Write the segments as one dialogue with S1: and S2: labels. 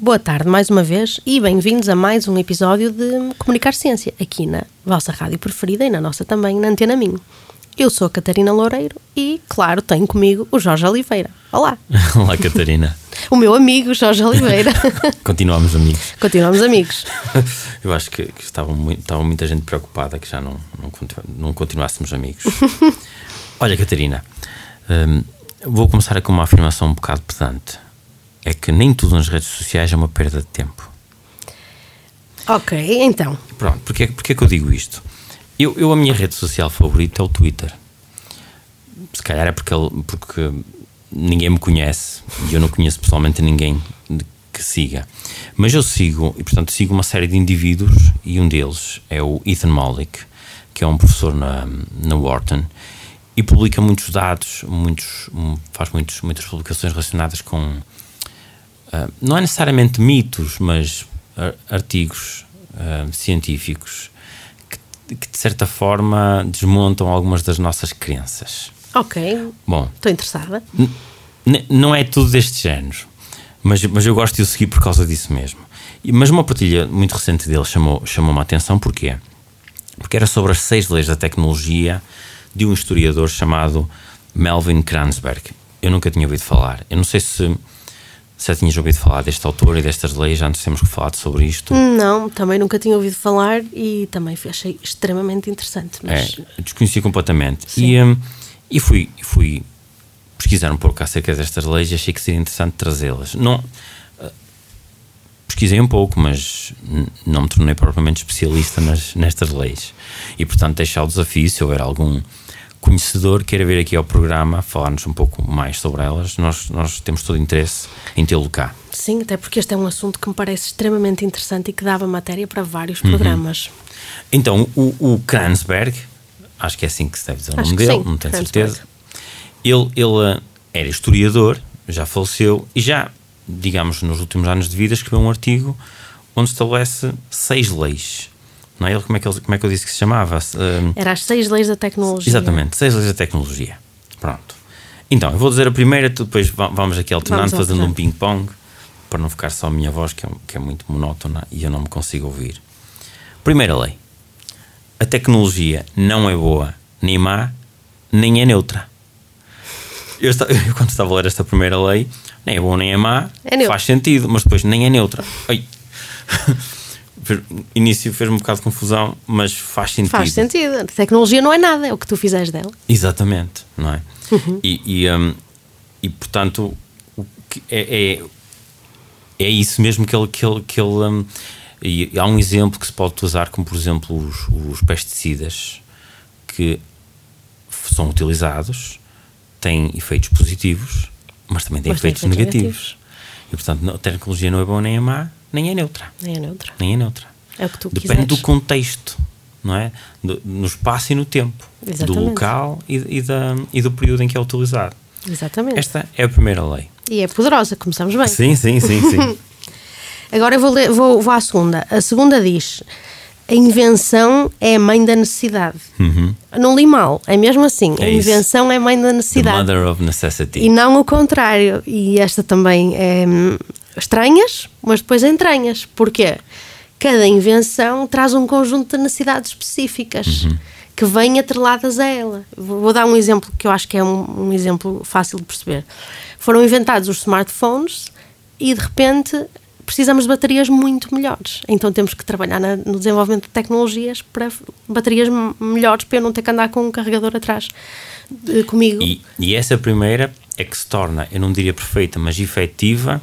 S1: Boa tarde mais uma vez e bem-vindos a mais um episódio de Comunicar Ciência, aqui na vossa rádio preferida e na nossa também, na Antena Minho. Eu sou a Catarina Loureiro e, claro, tenho comigo o Jorge Oliveira. Olá!
S2: Olá, Catarina.
S1: O meu amigo Jorge Oliveira.
S2: Continuamos amigos.
S1: Continuamos amigos.
S2: Eu acho que, que estava, muito, estava muita gente preocupada que já não, não, não continuássemos amigos. Olha, Catarina, hum, vou começar com uma afirmação um bocado pedante é que nem tudo nas redes sociais é uma perda de tempo.
S1: Ok, então.
S2: Pronto, porque, porque é que eu digo isto? Eu, eu, a minha rede social favorita é o Twitter. Se calhar é porque, porque ninguém me conhece e eu não conheço pessoalmente ninguém que siga. Mas eu sigo, e portanto sigo uma série de indivíduos e um deles é o Ethan Mollick, que é um professor na, na Wharton e publica muitos dados, muitos, faz muitos, muitas publicações relacionadas com uh, não é necessariamente mitos, mas artigos uh, científicos que, que, de certa forma desmontam algumas das nossas crenças.
S1: Ok. Bom, estou interessada.
S2: Não é tudo deste género, mas, mas eu gosto de o seguir por causa disso mesmo. Mas uma partilha muito recente dele chamou-me chamou a atenção, porquê? Porque era sobre as seis leis da tecnologia de um historiador chamado Melvin Kranzberg. Eu nunca tinha ouvido falar. Eu não sei se já tinhas ouvido falar deste autor e destas leis? Nos temos falado sobre isto?
S1: Não, também nunca tinha ouvido falar e também achei extremamente interessante.
S2: Mas... É, desconheci completamente. E, um, e fui, fui pesquisar um pouco acerca destas leis e achei que seria interessante trazê-las. Não, uh, pesquisei um pouco, mas não me tornei propriamente especialista nas, nestas leis. E portanto deixar o desafio, se houver algum conhecedor queira vir aqui ao programa falar-nos um pouco mais sobre elas, nós, nós temos todo o interesse em tê-lo cá.
S1: Sim, até porque este é um assunto que me parece extremamente interessante e que dava matéria para vários uhum. programas.
S2: Então, o, o Kranzberg, acho que é assim que se deve dizer o nome dele, sim, não tenho certeza. Ele, ele eh, era historiador, já faleceu e já, digamos, nos últimos anos de vida, escreveu um artigo onde estabelece seis leis não é? Ele, como, é que ele, como é que eu disse que se chamava?
S1: Um, Era as seis leis da tecnologia.
S2: Exatamente, seis leis da tecnologia. Pronto. Então, eu vou dizer a primeira, depois vamos aqui alternando, vamos fazendo um ping-pong, para não ficar só a minha voz, que é, que é muito monótona e eu não me consigo ouvir. Primeira lei: a tecnologia não é boa nem má, nem é neutra. Eu, eu, quando estava a ler esta primeira lei, nem é boa nem é má, é faz sentido, mas depois nem é neutra. Ai. início fez-me um bocado de confusão, mas faz sentido.
S1: Faz sentido. A tecnologia não é nada, é o que tu fizeres dela.
S2: Exatamente, não é? Uhum. E, e, um, e, portanto, é, é, é, isso mesmo que ele. Que ele, que ele um, e há um exemplo que se pode usar, como por exemplo os, os pesticidas que são utilizados, têm efeitos positivos, mas também têm mas efeitos negativos. negativos. E portanto, a tecnologia não é boa nem é má, nem é neutra.
S1: Nem é neutra.
S2: Nem é neutra.
S1: É o que tu
S2: Depende quiseres. do contexto, não é? Do, no espaço e no tempo. Exatamente. Do local e, e, da, e do período em que é utilizado.
S1: Exatamente.
S2: Esta é a primeira lei.
S1: E é poderosa, começamos bem.
S2: Sim, sim, sim, sim.
S1: Agora eu vou, ler, vou, vou à segunda. A segunda diz: a invenção é a mãe da necessidade. Uhum. Não li mal, é mesmo assim. É a invenção isso. é a mãe da necessidade.
S2: The mother of necessity.
S1: E não o contrário. E esta também é hum, estranhas, mas depois entranhas. Porquê? Cada invenção traz um conjunto de necessidades específicas uhum. que vêm atreladas a ela. Vou dar um exemplo que eu acho que é um, um exemplo fácil de perceber. Foram inventados os smartphones e de repente precisamos de baterias muito melhores. Então temos que trabalhar na, no desenvolvimento de tecnologias para baterias melhores para eu não ter que andar com um carregador atrás de, comigo.
S2: E, e, essa primeira é que se torna, eu não diria perfeita, mas efetiva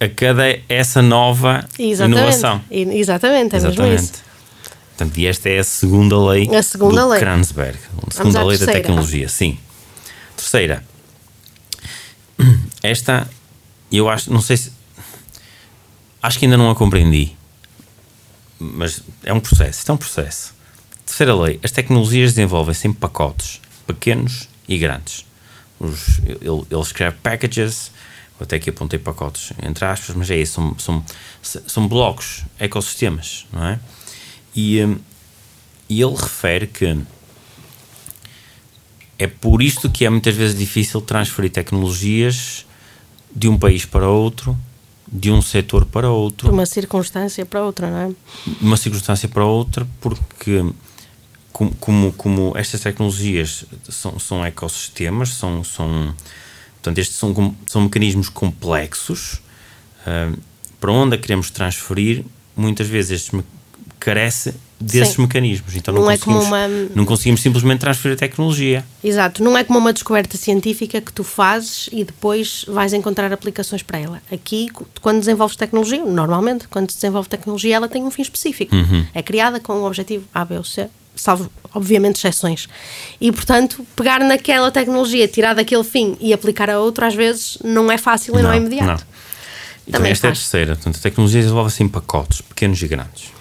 S2: a, cada essa nova
S1: exatamente.
S2: inovação.
S1: exatamente, é exatamente. mesmo isso.
S2: Portanto, e esta é a segunda lei
S1: a segunda
S2: do
S1: lei.
S2: Kranzberg, a segunda lei terceira. da tecnologia, sim. Terceira, esta eu acho, não sei se acho que ainda não a compreendi. mas é um processo. Isto é um processo. Terceira lei: as tecnologias desenvolvem-se em pacotes pequenos e grandes. Os, ele, ele escreve packages, até aqui apontei pacotes, entre aspas, mas é isso, são, são, são blocos, ecossistemas, não é? E, hum, e ele refere que é por isto que é muitas vezes difícil transferir tecnologias de um país para outro, de um setor para outro.
S1: De uma circunstância para outra, não é?
S2: De uma circunstância para outra, porque como, como, como estas tecnologias são, são ecossistemas, são, são, portanto, estes são, são mecanismos complexos, uh, para onde a queremos transferir, muitas vezes estes carece desses Sim. mecanismos. Então não, não é como uma... não conseguimos simplesmente transferir a tecnologia.
S1: Exato, não é como uma descoberta científica que tu fazes e depois vais encontrar aplicações para ela. Aqui, quando desenvolves tecnologia, normalmente, quando se desenvolve tecnologia, ela tem um fim específico.
S2: Uhum.
S1: É criada com o objetivo A, B ou C, salvo, obviamente, exceções. E, portanto, pegar naquela tecnologia, tirar daquele fim e aplicar a outro, às vezes, não é fácil e não, não é imediato. Não.
S2: Então, esta faz. é a terceira. Portanto, a tecnologia desenvolve-se em pacotes, pequenos e grandes.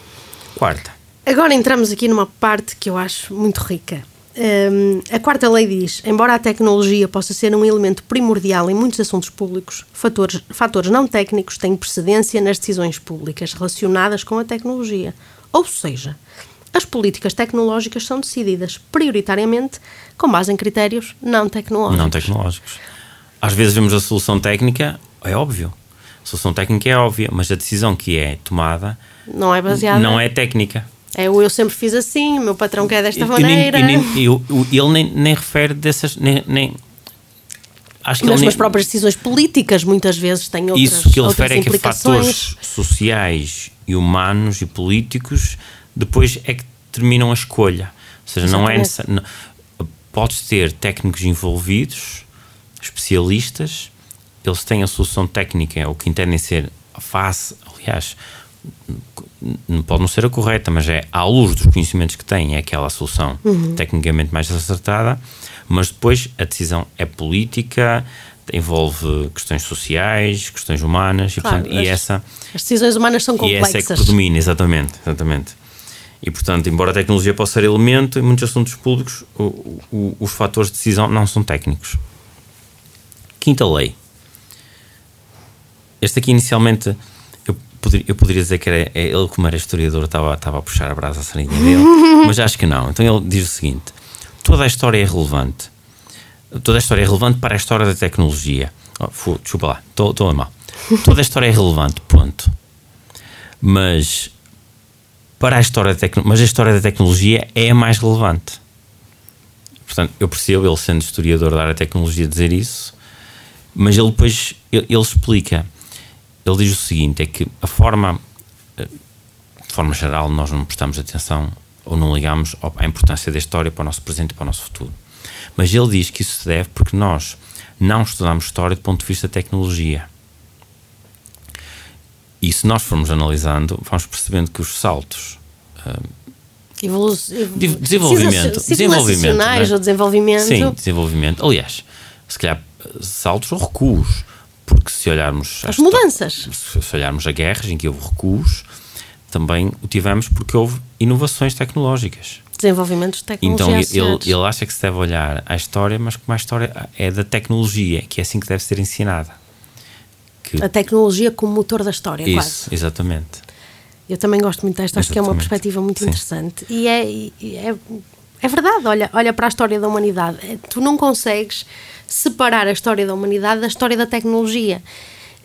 S2: Quarta
S1: Agora entramos aqui numa parte que eu acho muito rica. Um, a quarta lei diz: embora a tecnologia possa ser um elemento primordial em muitos assuntos públicos, fatores, fatores não técnicos têm precedência nas decisões públicas relacionadas com a tecnologia. Ou seja, as políticas tecnológicas são decididas prioritariamente com base em critérios não tecnológicos.
S2: Não tecnológicos. Às vezes vemos a solução técnica, é óbvio. A solução técnica é óbvia, mas a decisão que é tomada
S1: não é baseada.
S2: Não é técnica.
S1: É, eu sempre fiz assim, o meu patrão quer desta maneira.
S2: Nem, nem, eu, ele nem, nem refere dessas. Nem, nem,
S1: acho que Mas as próprias decisões políticas muitas vezes têm outras
S2: Isso que ele refere é que fatores sociais e humanos e políticos depois é que determinam a escolha. Ou seja, não é necessário. Podes ter técnicos envolvidos, especialistas, eles têm a solução técnica, o que entendem ser face, aliás, pode não ser a correta, mas é à luz dos conhecimentos que têm, é aquela solução uhum. tecnicamente mais acertada, mas depois a decisão é política, envolve questões sociais, questões humanas e, claro, portanto,
S1: as,
S2: e essa
S1: as decisões humanas são complexas.
S2: E essa é que predomina, exatamente, exatamente. E portanto, embora a tecnologia possa ser elemento, em muitos assuntos públicos o, o, os fatores de decisão não são técnicos. Quinta lei. Este aqui inicialmente poderia, eu poderia dizer que era, é ele, como era historiador, estava, estava a puxar a brasa à sardinha dele, mas acho que não. Então ele diz o seguinte: toda a história é relevante. Toda a história é relevante para a história da tecnologia. Oh, desculpa lá, estou a mal. Toda a história é relevante, ponto. Mas para a história da tecnologia, mas a história da tecnologia é a mais relevante. Portanto, eu percebo ele sendo historiador da área da tecnologia dizer isso, mas ele depois ele, ele explica ele diz o seguinte: é que a forma, eh, de forma geral, nós não prestamos atenção ou não ligamos à importância da história para o nosso presente e para o nosso futuro. Mas ele diz que isso se deve porque nós não estudamos história do ponto de vista da tecnologia. E se nós formos analisando, vamos percebendo que os saltos. Uh,
S1: Evolu
S2: desenvolvimento. Desenvolvimento.
S1: Né? ou desenvolvimento.
S2: Sim, desenvolvimento. Aliás, se calhar saltos ou recuos. Porque se olharmos.
S1: As mudanças.
S2: Se olharmos a guerras em que houve recuos, também o tivemos porque houve inovações tecnológicas.
S1: Desenvolvimentos de tecnologia.
S2: Então ele, ele acha que se deve olhar à história, mas como a história é da tecnologia, que é assim que deve ser ensinada.
S1: Que... A tecnologia como motor da história,
S2: Isso,
S1: quase.
S2: exatamente.
S1: Eu também gosto muito desta, acho que é uma perspectiva muito Sim. interessante. E é, é, é verdade, olha, olha para a história da humanidade. É, tu não consegues separar a história da humanidade da história da tecnologia.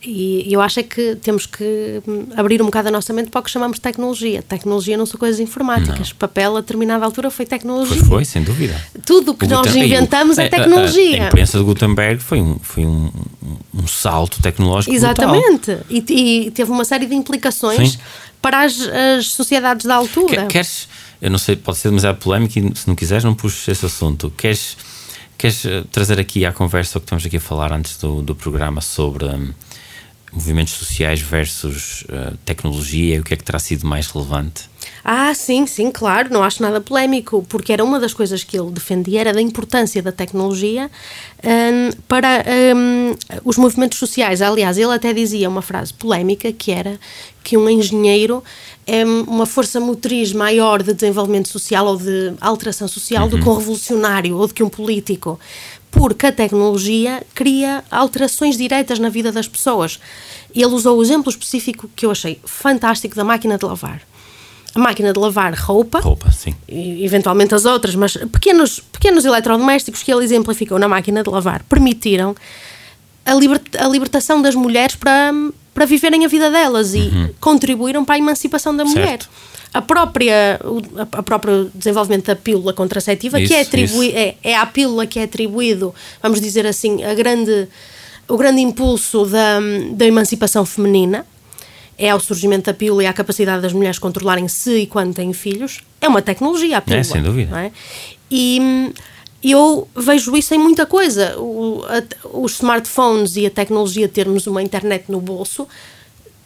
S1: E eu acho é que temos que abrir um bocado a nossa mente para o que chamamos de tecnologia. Tecnologia não são coisas informáticas. Não. Papel, a determinada altura, foi tecnologia.
S2: Foi, foi sem dúvida.
S1: Tudo o que o nós inventamos é tecnologia.
S2: A, a, a, imprensa de Gutenberg foi um, foi um, um salto tecnológico
S1: Exatamente. E, e, teve uma série de implicações Sim. para as, as, sociedades da altura.
S2: Queres, eu não sei, pode ser demasiado polémico e se não quiseres não puxes esse assunto. Queres Queres eh, trazer aqui à conversa o que estamos aqui a falar antes do, do programa sobre um, movimentos sociais versus uh, tecnologia, o que é que terá sido mais relevante?
S1: Ah, sim, sim, claro, não acho nada polémico, porque era uma das coisas que ele defendia, era da importância da tecnologia um, para um, os movimentos sociais. Aliás, ele até dizia uma frase polémica que era que um engenheiro é uma força motriz maior de desenvolvimento social ou de alteração social uhum. do que um revolucionário ou do que um político, porque a tecnologia cria alterações diretas na vida das pessoas. Ele usou o exemplo específico que eu achei fantástico da máquina de lavar a máquina de lavar roupa,
S2: roupa sim.
S1: E, eventualmente as outras, mas pequenos, pequenos eletrodomésticos que ele exemplificou na máquina de lavar permitiram a, liberta, a libertação das mulheres para, para viverem a vida delas e uhum. contribuíram para a emancipação da mulher. A própria, a, a próprio desenvolvimento da pílula contraceptiva, isso, que é, atribui, é, é a pílula que é atribuído, vamos dizer assim, a grande, o grande impulso da, da emancipação feminina é ao surgimento da pílula e à capacidade das mulheres controlarem se e quando têm filhos, é uma tecnologia a pílula. É,
S2: sem dúvida.
S1: É? E eu vejo isso em muita coisa. O, a, os smartphones e a tecnologia de termos uma internet no bolso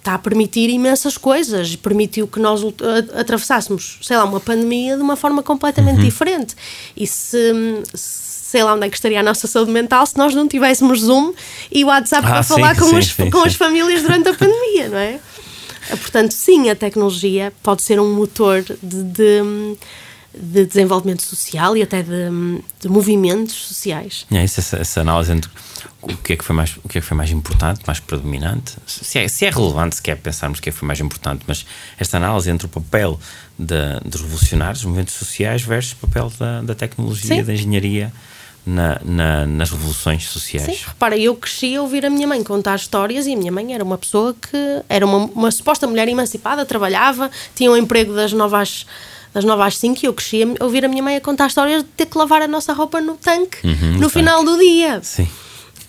S1: está a permitir imensas coisas. Permitiu que nós atravessássemos, sei lá, uma pandemia de uma forma completamente uhum. diferente. E se, se sei lá onde é que estaria a nossa saúde mental se nós não tivéssemos Zoom e WhatsApp ah, para sim, falar com, sim, os, sim, com as famílias durante a pandemia, não é? Portanto, sim, a tecnologia pode ser um motor de, de, de desenvolvimento social e até de, de movimentos sociais.
S2: É isso, essa, essa, análise entre o que, é que foi mais, o que é que foi mais importante, mais predominante, se é, se é relevante se quer pensarmos o que é que foi mais importante, mas esta análise entre o papel de, dos revolucionários, movimentos sociais, versus o papel da, da tecnologia, sim. da engenharia na, na, nas revoluções sociais.
S1: Sim, repara, eu cresci a ouvir a minha mãe contar histórias e a minha mãe era uma pessoa que era uma, uma suposta mulher emancipada, trabalhava, tinha um emprego das novas das novas às 5 e eu cresci a ouvir a minha mãe a contar histórias de ter que lavar a nossa roupa no tanque uhum, no, no final tanque. do dia.
S2: Sim.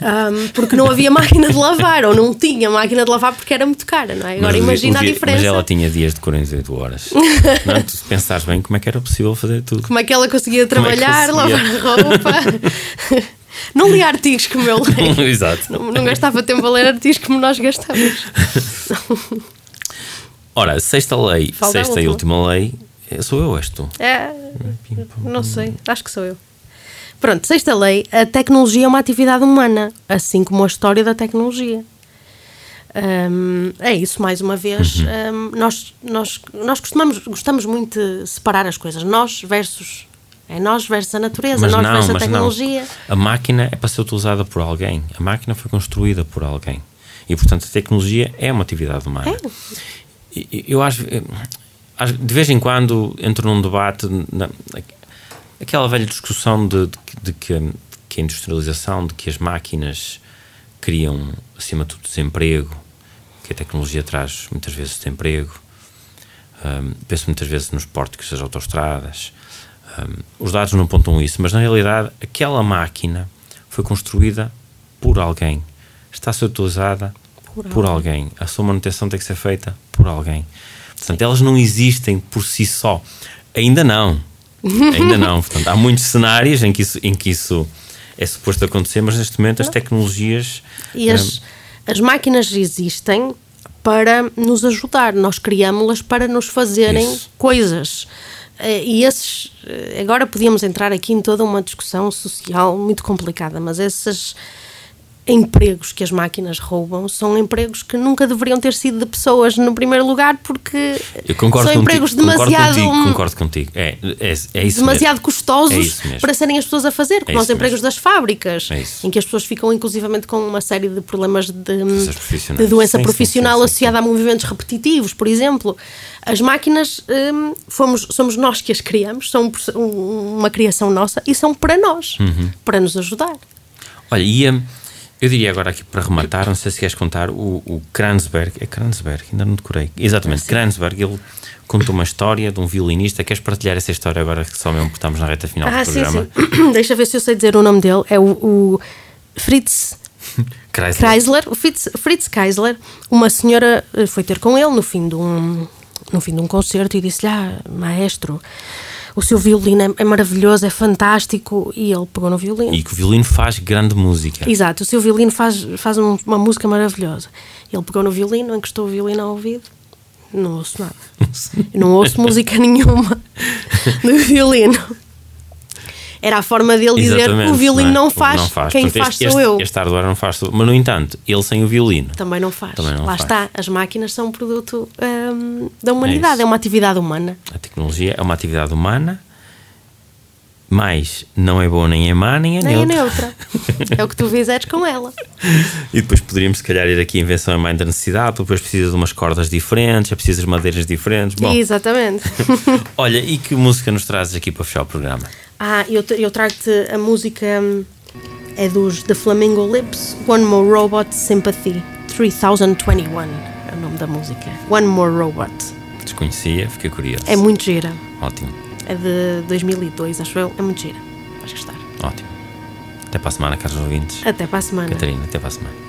S1: Um, porque não havia máquina de lavar, ou não tinha máquina de lavar porque era muito cara, não é? Agora mas, imagina dia, a diferença.
S2: Mas ela tinha dias de 48 horas. não, é? tu se pensares bem como é que era possível fazer tudo.
S1: Como é que ela conseguia trabalhar, é conseguia? lavar roupa. não lia artigos como eu leio.
S2: Exato.
S1: Não, não, gastava tempo a ler artigos como nós gastamos.
S2: Ora, sexta lei, Falta sexta e última lei, sou eu, és tu?
S1: É, não sei, acho que sou eu. Pronto, sexta lei, a tecnologia é uma atividade humana, assim como a história da tecnologia. Um, é isso, mais uma vez. Uhum. Um, nós nós, nós costumamos, gostamos muito de separar as coisas. Nós versus. É nós versus a natureza, mas nós não, versus a tecnologia.
S2: Não. A máquina é para ser utilizada por alguém. A máquina foi construída por alguém. E, portanto, a tecnologia é uma atividade humana. É. Eu acho. De vez em quando entro num debate. Na, aquela velha discussão de, de, de, que, de, que, a industrialização, de que as máquinas criam, acima de tudo, desemprego, que a tecnologia traz muitas vezes desemprego. Um, penso muitas vezes nos pórticos das autostradas. Um, os dados não apontam isso, mas na realidade aquela máquina foi construída por alguém, está a ser utilizada por, por alguém. alguém. A sua manutenção tem que ser feita por alguém. Portanto, Sim. elas não existem por si só. Ainda não. Ainda não. Portanto, há muitos cenários em que isso, em que isso é suposto acontecer, mas neste momento as tecnologias.
S1: E as, um, as máquinas existem para nos ajudar, nós criámos-las para nos fazerem isso. coisas. Eh, e esses. Eh, agora podíamos entrar aqui em toda uma discussão social muito complicada, mas essas empregos que as máquinas roubam são empregos que nunca deveriam ter sido de pessoas no primeiro lugar porque
S2: são contigo, empregos demasiado concordo contigo, concordo contigo. É, é, é isso
S1: demasiado
S2: mesmo.
S1: custosos é para serem as pessoas a fazer como é os empregos mesmo. das fábricas é em que as pessoas ficam inclusivamente com uma série de problemas de, de doença sim, profissional sim, sim, associada a movimentos repetitivos por exemplo as máquinas hum, fomos, somos nós que as criamos são uma criação nossa e são para nós uhum. para nos ajudar
S2: olha e hum, eu diria agora aqui para rematar, não sei se queres contar, o, o Kranzberg, é Kranzberg, ainda não decorei. Exatamente, Kranzberg, ele conta uma história de um violinista. Queres partilhar essa história agora que só mesmo porque estamos na reta final ah, do programa?
S1: Sim, sim. Deixa ver se eu sei dizer o nome dele. É o, o Fritz Kreisler. Kreisler. O Fritz, Fritz Kreisler. Uma senhora eh, foi ter com ele no fim de um, no fim de um concerto e disse-lhe: Ah, maestro o seu violino é, é maravilhoso, é fantástico, e ele pegou no violino.
S3: E que o violino faz grande música.
S1: Exato, o seu violino faz, faz um- uma música maravilhosa. Ele pegou no violino, encostou o violino ao ouvido, não ouço nada. Não ouço música nenhuma no violino. Era a forma dele dizer o violino não,
S3: é?
S1: faz, quem
S3: Portanto,
S1: faz
S3: este,
S1: sou
S3: este,
S1: eu.
S3: Este hardware não faz. Mas, no entanto, ele sem o violino.
S1: Também não faz.
S3: Também não
S1: Lá
S3: faz.
S1: está, as máquinas são um produto hum, da humanidade,
S3: isso.
S1: é, uma atividade humana.
S3: A tecnologia é uma atividade humana, mas não é boa nem é má, nem é
S1: Nem é
S3: neutra.
S1: neutra. é o que tu fizeres com ela.
S3: E depois poderíamos, se calhar, ir aqui a invenção é mãe da necessidade, depois precisas de umas cordas diferentes, é preciso de madeiras diferentes. Bom,
S1: Exatamente.
S3: olha, e que música nos trazes aqui para fechar o programa?
S1: Ah, eu, eu trago-te a música é dos The Flamingo Lips, One More Robot Sympathy 3021 é o nome da música. One More Robot.
S3: Desconhecia, fiquei curioso.
S1: É muito gira.
S3: Ótimo,
S1: É de 2002, acho eu. É muito gira. Vais gostar.
S3: ótimo. Até para a semana, caros ouvintes.
S1: Até para a semana.
S3: Catarina, até para a semana.